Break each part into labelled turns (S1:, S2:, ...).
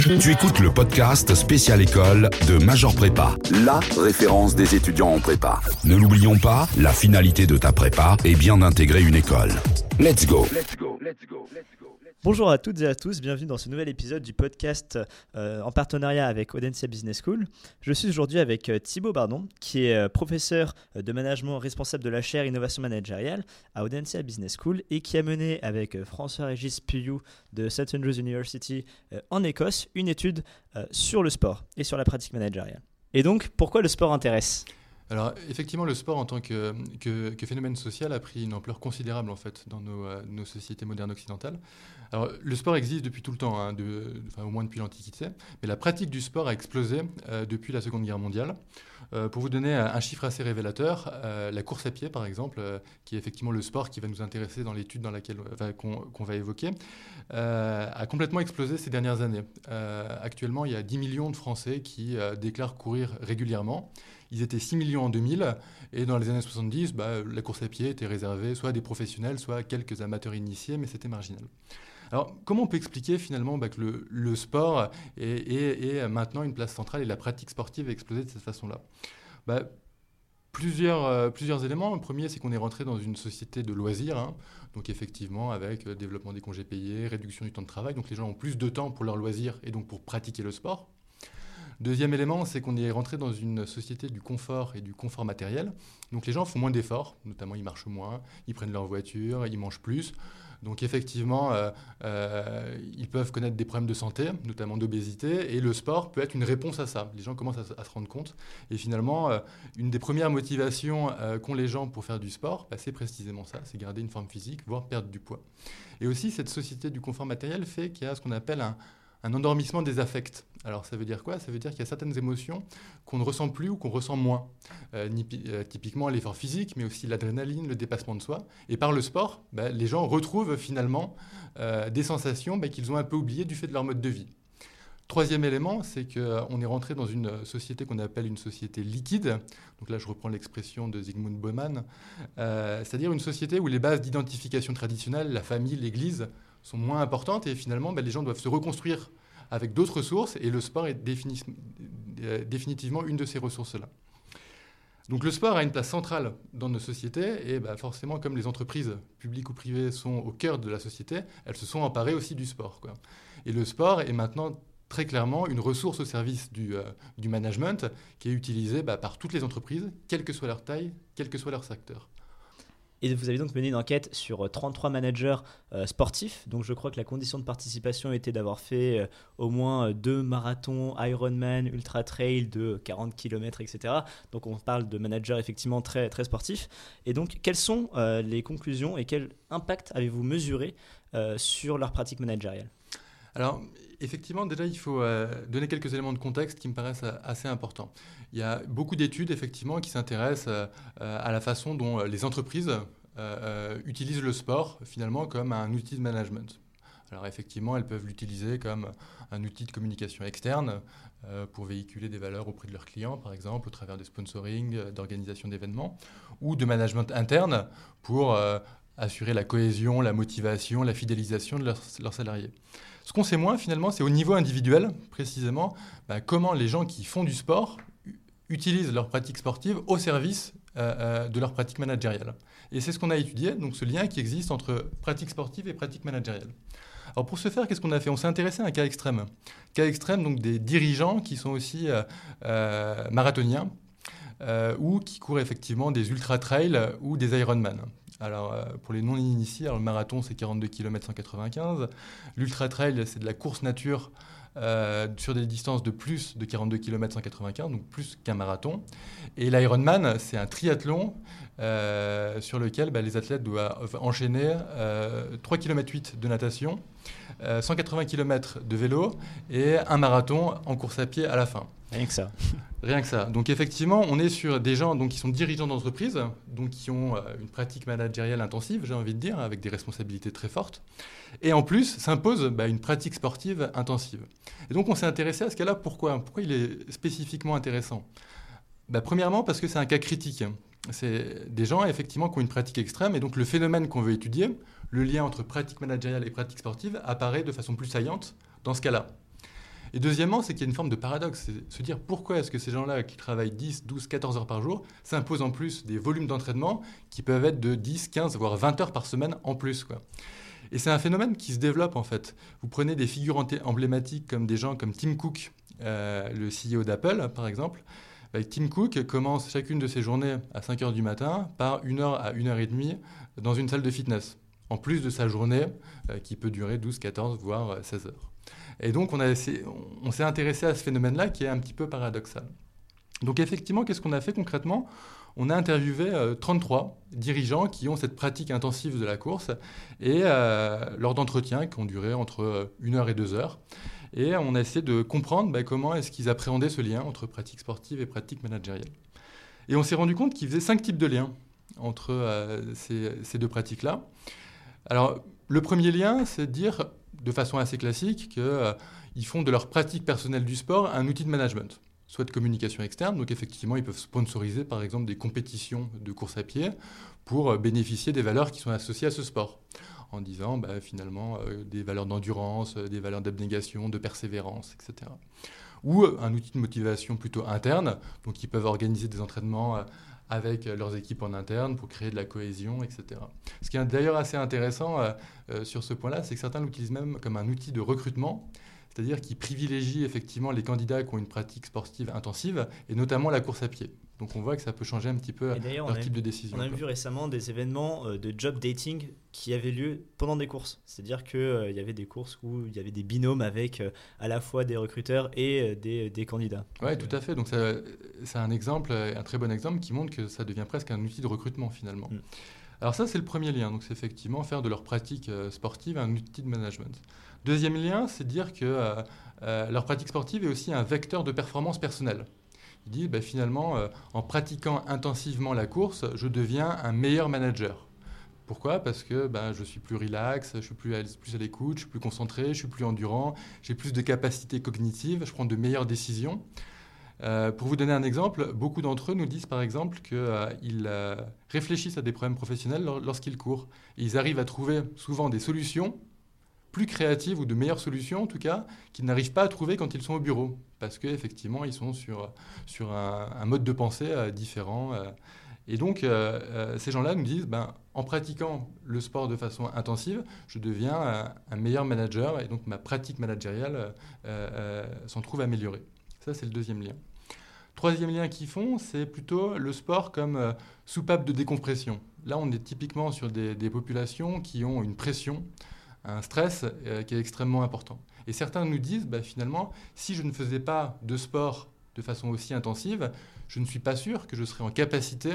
S1: Tu écoutes le podcast Spécial École de Major Prépa, la référence des étudiants en prépa. Ne l'oublions pas, la finalité de ta prépa est bien d'intégrer une école. Let's go. Let's go, let's
S2: go, let's go. Bonjour à toutes et à tous, bienvenue dans ce nouvel épisode du podcast euh, en partenariat avec Audencia Business School. Je suis aujourd'hui avec euh, Thibaut Bardon, qui est euh, professeur de management responsable de la chaire innovation managériale à Audencia Business School et qui a mené avec François-Régis Puyou de St Andrews University en Écosse une étude sur le sport et sur la pratique managériale. Et donc, pourquoi le sport intéresse?
S3: Alors effectivement, le sport en tant que, phénomène social a pris une ampleur considérable en fait dans nos, nos sociétés modernes occidentales. Alors, le sport existe depuis tout le temps, hein, au moins depuis l'Antiquité, mais la pratique du sport a explosé euh, depuis la Seconde Guerre mondiale. Euh, pour vous donner un chiffre assez révélateur, euh, la course à pied, par exemple, qui est effectivement le sport qui va nous intéresser dans l'étude dans laquelle qu'on va évoquer, a complètement explosé ces dernières années. actuellement, il y a 10 millions de Français qui déclarent courir régulièrement. Ils étaient 6 millions en 2000, et dans les années 70, bah, la course à pied était réservée soit à des professionnels, soit à quelques amateurs initiés, mais c'était marginal. Alors, comment on peut expliquer finalement bah, que le, sport est, maintenant une place centrale et la pratique sportive a explosé de cette façon-là? Bah, plusieurs, euh, plusieurs éléments. Le premier, c'est qu'on est rentré dans une société de loisirs. Hein. Donc effectivement, avec euh, développement des congés payés, réduction du temps de travail. Donc les gens ont plus de temps pour leurs loisirs et donc pour pratiquer le sport. Deuxième élément, c'est qu'on est rentré dans une société du confort et du confort matériel. Donc les gens font moins d'efforts, notamment ils marchent moins, ils prennent leur voiture, ils mangent plus. Donc effectivement, euh, euh, ils peuvent connaître des problèmes de santé, notamment d'obésité, et le sport peut être une réponse à ça. Les gens commencent à, se rendre compte. Et finalement, euh, une des premières motivations qu'ont les gens pour faire du sport, bah, c'est précisément ça, c'est garder une forme physique, voire perdre du poids. Et aussi, cette société du confort matériel fait qu'il y a ce qu'on appelle un, un endormissement des affects. Alors ça veut dire quoi? Ça veut dire qu'il y a certaines émotions qu'on ne ressent plus ou qu'on ressent moins. Euh, euh, typiquement l'effort physique, mais aussi l'adrénaline, le dépassement de soi. Et par le sport, bah, les gens retrouvent finalement euh, des sensations bah, qu'ils ont un peu oubliées du fait de leur mode de vie. Troisième élément, c'est qu'on est rentré dans une société qu'on appelle une société liquide. Donc là, je reprends l'expression de Zygmunt Bauman, c'est-à-dire une société où les bases d'identification traditionnelles, la famille, l'Église, sont moins importantes et finalement, ben, les gens doivent se reconstruire avec d'autres sources et le sport est euh, définitivement une de ces ressources-là. Donc le sport a une place centrale dans nos sociétés et ben, forcément comme les entreprises publiques ou privées sont au cœur de la société, elles se sont emparées aussi du sport. Et le sport est maintenant très clairement une ressource au service du, euh, management qui est utilisée ben, par toutes les entreprises, quelle que soit leur taille, quel que soit leur secteur.
S2: Et vous avez donc mené une enquête sur 33 euh, managers euh, sportifs. Donc je crois que la condition de participation était d'avoir fait euh, au moins deux marathons Ironman, Ultra Trail de 40 km, etc. Donc on parle de managers effectivement très, très sportifs. Et donc quelles sont les conclusions et quel impact avez-vous mesuré sur leur pratique managériale?
S3: Alors, effectivement, déjà, il faut donner quelques éléments de contexte qui me paraissent assez importants. Il y a beaucoup d'études, effectivement, qui s'intéressent euh, à la façon dont euh, les entreprises euh, utilisent le sport, finalement, comme un outil de management. Alors effectivement, elles peuvent l'utiliser comme un outil de communication externe pour véhiculer des valeurs auprès de leurs clients, par exemple, au travers des sponsoring, d'organisation d'événements, ou de management interne pour assurer la cohésion, la motivation, la fidélisation de leurs, salariés. Ce qu'on sait moins, finalement, c'est au niveau individuel, précisément, bah, comment les gens qui font du sport utilisent leur pratique sportive au service euh, euh, de leur pratique managériale. Et c'est ce qu'on a étudié, donc ce lien qui existe entre pratique sportive et pratique managériale. Alors pour ce faire, qu'est-ce qu'on a fait? On s'est intéressé à un cas extrême. Cas extrême, donc des dirigeants qui sont aussi euh, marathoniens ou qui courent effectivement des ultra-trails ou des Ironman. Alors, pour les non-initiés, le marathon, c'est 42 km 195. L'ultra-trail, c'est de la course nature euh, sur des distances de plus de 42 km 195, donc plus qu'un marathon. Et l'Ironman, c'est un triathlon euh, sur lequel bah, les athlètes doivent enchaîner 3 km 8 de natation, 180 euh, km de vélo et un marathon en course à pied à la fin.
S2: Rien que ça.
S3: Rien que ça. Donc effectivement, on est sur des gens donc, qui sont dirigeants d'entreprise, donc qui ont euh, une pratique managériale intensive, j'ai envie de dire, avec des responsabilités très fortes. Et en plus, s'impose bah, une pratique sportive intensive. Et donc on s'est intéressé à ce cas-là. Pourquoi? Pourquoi il est spécifiquement intéressant? Bah, Premièrement, parce que c'est un cas critique. C'est des gens effectivement qui ont une pratique extrême, et donc le phénomène qu'on veut étudier, le lien entre pratique managériale et pratique sportive, apparaît de façon plus saillante dans ce cas-là. Et deuxièmement, c'est qu'il y a une forme de paradoxe. C'est se dire pourquoi est-ce que ces gens-là qui travaillent 10, 12, 14 heures par jour s'imposent en plus des volumes d'entraînement qui peuvent être de 10, 15, voire 20 heures par semaine en plus. Quoi. Et c'est un phénomène qui se développe en fait. Vous prenez des figures emblématiques comme des gens comme Tim Cook, euh, le CEO d'Apple par exemple. Bah, Tim Cook commence chacune de ses journées à 5 heures du matin par 1 heure à 1 heure et demie dans une salle de fitness, en plus de sa journée euh, qui peut durer 12, 14, voire 16 heures. Et donc, on, s'est intéressé à ce phénomène-là qui est un petit peu paradoxal. Donc, effectivement, qu'est-ce qu'on a fait concrètement? On a interviewé 33 euh, dirigeants qui ont cette pratique intensive de la course et euh, lors d'entretiens qui ont duré entre euh, une heure et deux heures. Et on a essayé de comprendre bah, comment est-ce qu'ils appréhendaient ce lien entre pratique sportive et pratique managériale. Et on s'est rendu compte qu'ils faisaient cinq types de liens entre ces, ces, deux pratiques-là. Alors, le premier lien, c'est de dire de façon assez classique qu'ils euh, font de leur pratique personnelle du sport un outil de management, soit de communication externe. Donc effectivement, ils peuvent sponsoriser par exemple des compétitions de course à pied pour euh, bénéficier des valeurs qui sont associées à ce sport en disant bah, finalement euh, des valeurs d'endurance, des valeurs d'abnégation, de persévérance, etc. Ou un outil de motivation plutôt interne, donc ils peuvent organiser des entraînements avec euh, leurs équipes en interne pour créer de la cohésion, etc. Ce qui est d'ailleurs assez intéressant euh, euh, sur ce point-là, c'est que certains l'utilisent même comme un outil de recrutement, c'est-à-dire qu'ils privilégient effectivement les candidats qui ont une pratique sportive intensive, et notamment la course à pied. Donc on voit que ça peut changer un petit peu leur type de décision.
S2: On a vu récemment des événements de job dating qui avaient lieu pendant des courses. C'est-à-dire qu'il y avait des courses où il y avait des binômes avec à la fois des recruteurs et des, des candidats.
S3: Oui, tout à fait. Donc c'est un exemple, un très bon exemple qui montre que ça devient presque un outil de recrutement finalement. Mm. Alors ça, c'est le premier lien. Donc c'est effectivement faire de leur pratique sportive un outil de management. Deuxième lien, c'est dire que euh, euh, leur pratique sportive est aussi un vecteur de performance personnelle. Il dit bah, finalement, euh, en pratiquant intensivement la course, je deviens un meilleur manager. Pourquoi? Parce que ben, je suis plus relax, je suis plus à, plus à l'écoute, je suis plus concentré, je suis plus endurant, j'ai plus de capacités cognitives, je prends de meilleures décisions. pour vous donner un exemple, beaucoup d'entre eux nous disent par exemple qu'ils réfléchissent à des problèmes professionnels lorsqu'ils courent. ils arrivent à trouver souvent des solutions plus créatives ou de meilleures solutions en tout cas qu'ils n'arrivent pas à trouver quand ils sont au bureau parce qu'effectivement ils sont sur, sur un, mode de pensée euh, différent. Euh. et donc euh, ces gens-là nous disent, ben, en pratiquant le sport de façon intensive, je deviens un, meilleur manager et donc ma pratique managériale s'en trouve améliorée. Ça c'est le deuxième lien. Troisième lien qu'ils font, c'est plutôt le sport comme soupape de décompression. Là, on est typiquement sur des, des populations qui ont une pression un stress euh, qui est extrêmement important. Et certains nous disent, bah, finalement, si je ne faisais pas de sport de façon aussi intensive, je ne suis pas sûr que je serais en capacité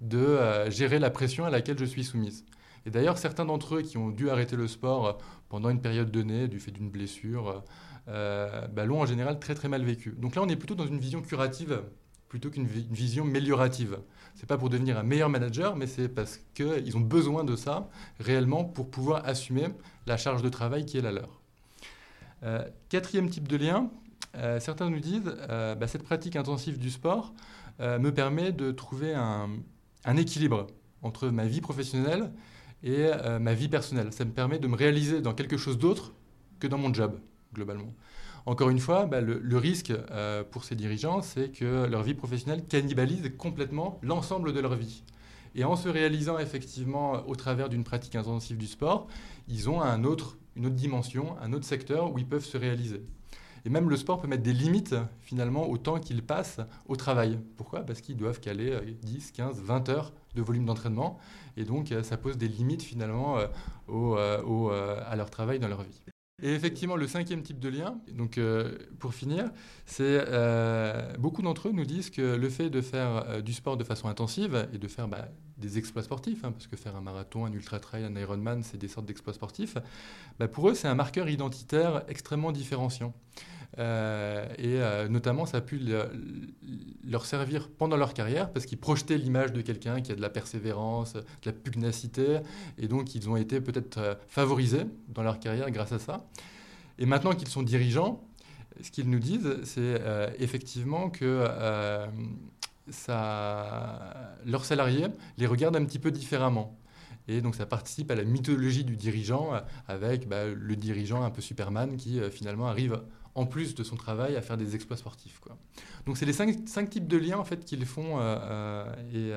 S3: de euh, gérer la pression à laquelle je suis soumise. Et d'ailleurs, certains d'entre eux qui ont dû arrêter le sport pendant une période donnée, du fait d'une blessure, euh, bah, l'ont en général très très mal vécu. Donc là, on est plutôt dans une vision curative plutôt qu'une vision améliorative. C'est pas pour devenir un meilleur manager, mais c'est parce qu'ils ont besoin de ça réellement pour pouvoir assumer la charge de travail qui est la leur. Euh, quatrième type de lien, euh, certains nous disent euh, bah, cette pratique intensive du sport me permet de trouver un, équilibre entre ma vie professionnelle et ma vie personnelle. Ça me permet de me réaliser dans quelque chose d'autre que dans mon job, globalement. Encore une fois, bah, le, risque euh, pour ces dirigeants, c'est que leur vie professionnelle cannibalise complètement l'ensemble de leur vie. Et en se réalisant effectivement au travers d'une pratique intensive du sport, ils ont une autre dimension, un autre secteur où ils peuvent se réaliser. Et même le sport peut mettre des limites finalement au temps qu'ils passent au travail. Pourquoi? Parce qu'ils doivent caler 10, 15, 20 heures de volume d'entraînement. Et donc euh, ça pose des limites finalement euh, à leur travail dans leur vie. Et effectivement, le cinquième type de lien, donc euh, pour finir, c'est euh, beaucoup d'entre eux nous disent que le fait de faire euh, du sport de façon intensive et de faire bah, des exploits sportifs, hein, parce que faire un marathon, un ultra trail, un Ironman, c'est des sortes d'exploits sportifs, bah, pour eux, c'est un marqueur identitaire extrêmement différenciant. Euh, et euh, notamment, ça a pu leur servir pendant leur carrière parce qu'ils projetaient l'image de quelqu'un qui a de la persévérance, de la pugnacité, et donc ils ont été peut-être euh, favorisés dans leur carrière grâce à ça. Et maintenant qu'ils sont dirigeants, ce qu'ils nous disent, c'est effectivement que leurs salariés les regardent un petit peu différemment. Et donc ça participe à la mythologie du dirigeant avec bah, le dirigeant un peu Superman qui finalement arrive en plus de son travail, à faire des exploits sportifs. Quoi. Donc c'est les cinq, cinq, types de liens en fait qu'ils font et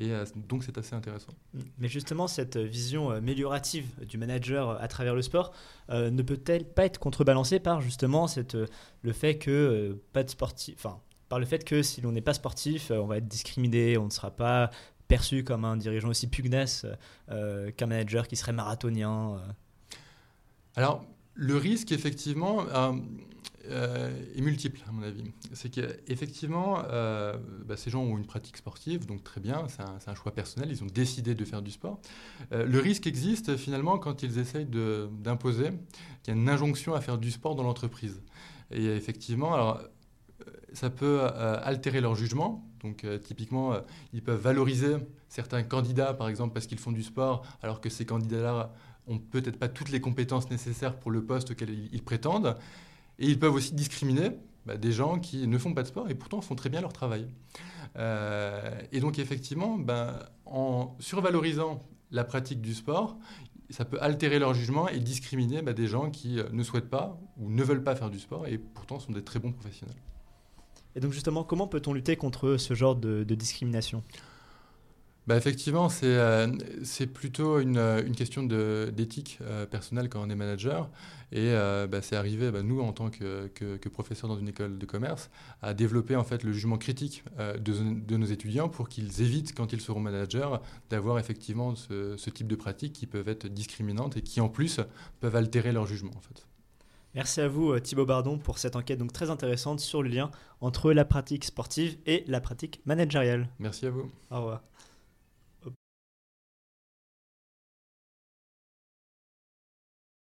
S3: et donc c'est assez intéressant.
S2: Mais justement, cette vision améliorative du manager à travers le sport ne peut-elle pas être contrebalancée par justement cette, le fait que pas de sportif, enfin par le fait que si l'on n'est pas sportif, on va être discriminé, on ne sera pas perçu comme un dirigeant aussi pugnace qu'un manager qui serait marathonien.
S3: Alors le risque effectivement euh, est multiple, à mon avis. C'est qu'effectivement, euh, bah, ces gens ont une pratique sportive, donc très bien, c'est un, choix personnel, ils ont décidé de faire du sport. Euh, le risque existe finalement quand ils essayent d'imposer qu'il y a une injonction à faire du sport dans l'entreprise. Et effectivement, ça peut altérer leur jugement. Donc typiquement, ils peuvent valoriser certains candidats, par exemple, parce qu'ils font du sport, alors que ces candidats-là ont peut-être pas toutes les compétences nécessaires pour le poste auquel ils prétendent. Et ils peuvent aussi discriminer bah, des gens qui ne font pas de sport et pourtant font très bien leur travail. Euh, et donc effectivement, ben, en survalorisant la pratique du sport, ça peut altérer leur jugement et discriminer bah, des gens qui euh, ne souhaitent pas ou ne veulent pas faire du sport et pourtant sont des très bons professionnels.
S2: Et donc justement, comment peut-on lutter contre ce genre de discrimination?
S3: Bah effectivement, c'est euh, plutôt une, une question d'éthique euh, personnelle quand on est manager. Et euh, bah, c'est arrivé, bah, nous, en tant que, que, que professeurs dans une école de commerce, à développer en fait, le jugement critique de, de, nos étudiants pour qu'ils évitent, quand ils seront managers, d'avoir effectivement ce, ce, type de pratiques qui peuvent être discriminantes et qui, en plus, peuvent altérer leur jugement. En fait.
S2: Merci à vous Thibaut Bardon pour cette enquête donc très intéressante sur le lien entre la pratique sportive et la pratique managériale.
S3: Merci à vous.
S2: Au revoir.